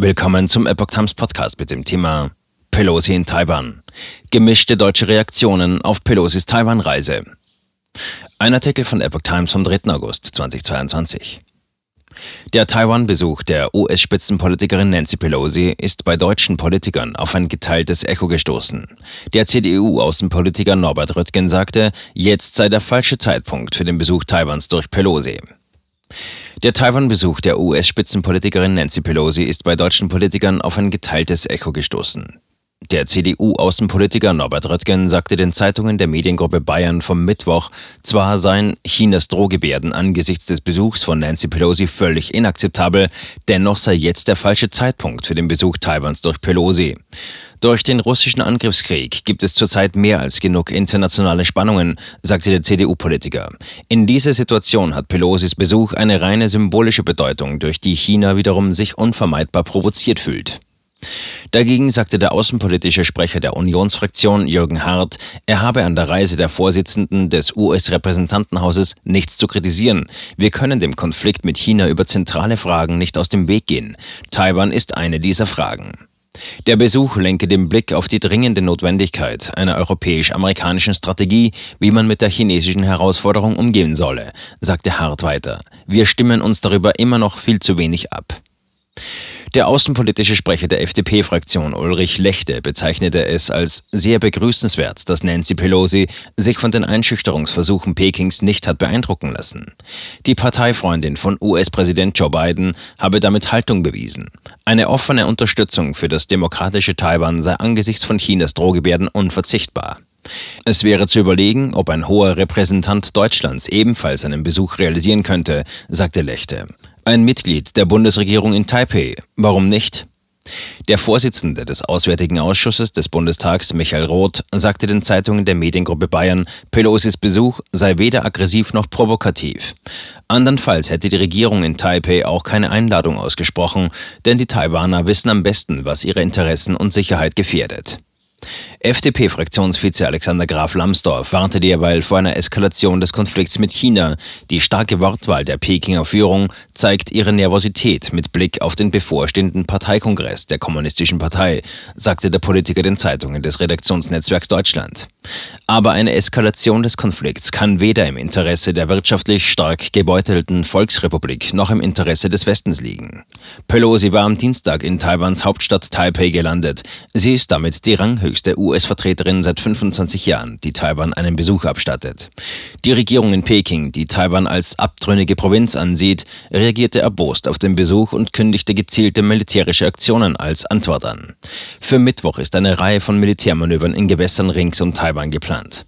Willkommen zum Epoch Times Podcast mit dem Thema Pelosi in Taiwan. Gemischte deutsche Reaktionen auf Pelosis Taiwan-Reise. Ein Artikel von Epoch Times vom 3. August 2022. Der Taiwan-Besuch der US-Spitzenpolitikerin Nancy Pelosi ist bei deutschen Politikern auf ein geteiltes Echo gestoßen. Der CDU-Außenpolitiker Norbert Röttgen sagte, jetzt sei der falsche Zeitpunkt für den Besuch Taiwans durch Pelosi. Der Taiwan-Besuch der US-Spitzenpolitikerin Nancy Pelosi ist bei deutschen Politikern auf ein geteiltes Echo gestoßen. Der CDU-Außenpolitiker Norbert Röttgen sagte den Zeitungen der Mediengruppe Bayern vom Mittwoch, zwar seien Chinas Drohgebärden angesichts des Besuchs von Nancy Pelosi völlig inakzeptabel, dennoch sei jetzt der falsche Zeitpunkt für den Besuch Taiwans durch Pelosi. Durch den russischen Angriffskrieg gibt es zurzeit mehr als genug internationale Spannungen, sagte der CDU-Politiker. In dieser Situation hat Pelosis Besuch eine reine symbolische Bedeutung, durch die China wiederum sich unvermeidbar provoziert fühlt. Dagegen sagte der außenpolitische Sprecher der Unionsfraktion Jürgen Hart, er habe an der Reise der Vorsitzenden des US-Repräsentantenhauses nichts zu kritisieren. Wir können dem Konflikt mit China über zentrale Fragen nicht aus dem Weg gehen. Taiwan ist eine dieser Fragen. Der Besuch lenke den Blick auf die dringende Notwendigkeit einer europäisch-amerikanischen Strategie, wie man mit der chinesischen Herausforderung umgehen solle, sagte Hart weiter. Wir stimmen uns darüber immer noch viel zu wenig ab. Der außenpolitische Sprecher der FDP-Fraktion Ulrich Lechte bezeichnete es als sehr begrüßenswert, dass Nancy Pelosi sich von den Einschüchterungsversuchen Pekings nicht hat beeindrucken lassen. Die Parteifreundin von US-Präsident Joe Biden habe damit Haltung bewiesen. Eine offene Unterstützung für das demokratische Taiwan sei angesichts von Chinas Drohgebärden unverzichtbar. Es wäre zu überlegen, ob ein hoher Repräsentant Deutschlands ebenfalls einen Besuch realisieren könnte, sagte Lechte. Ein Mitglied der Bundesregierung in Taipei. Warum nicht? Der Vorsitzende des Auswärtigen Ausschusses des Bundestags, Michael Roth, sagte den Zeitungen der Mediengruppe Bayern, Pelosis Besuch sei weder aggressiv noch provokativ. Andernfalls hätte die Regierung in Taipei auch keine Einladung ausgesprochen, denn die Taiwaner wissen am besten, was ihre Interessen und Sicherheit gefährdet. FDP-Fraktionsvize Alexander Graf Lambsdorff warnte derweil vor einer Eskalation des Konflikts mit China. Die starke Wortwahl der Pekinger Führung zeigt ihre Nervosität mit Blick auf den bevorstehenden Parteikongress der Kommunistischen Partei, sagte der Politiker den Zeitungen des Redaktionsnetzwerks Deutschland. Aber eine Eskalation des Konflikts kann weder im Interesse der wirtschaftlich stark gebeutelten Volksrepublik noch im Interesse des Westens liegen. Pelosi war am Dienstag in Taiwans Hauptstadt Taipei gelandet. Sie ist damit die ranghöchste US-Vertreterin seit 25 Jahren, die Taiwan einen Besuch abstattet. Die Regierung in Peking, die Taiwan als abtrünnige Provinz ansieht, reagierte erbost auf den Besuch und kündigte gezielte militärische Aktionen als Antwort an. Für Mittwoch ist eine Reihe von Militärmanövern in Gewässern rings um Taiwan geplant.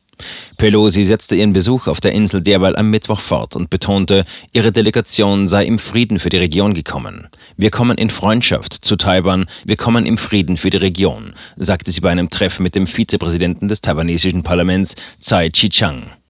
Pelosi setzte ihren Besuch auf der Insel derweil am Mittwoch fort und betonte, ihre Delegation sei im Frieden für die Region gekommen. Wir kommen in Freundschaft zu Taiwan, wir kommen im Frieden für die Region, sagte sie bei einem Treffen mit dem Vizepräsidenten des taiwanesischen Parlaments, Tsai Chi-chang.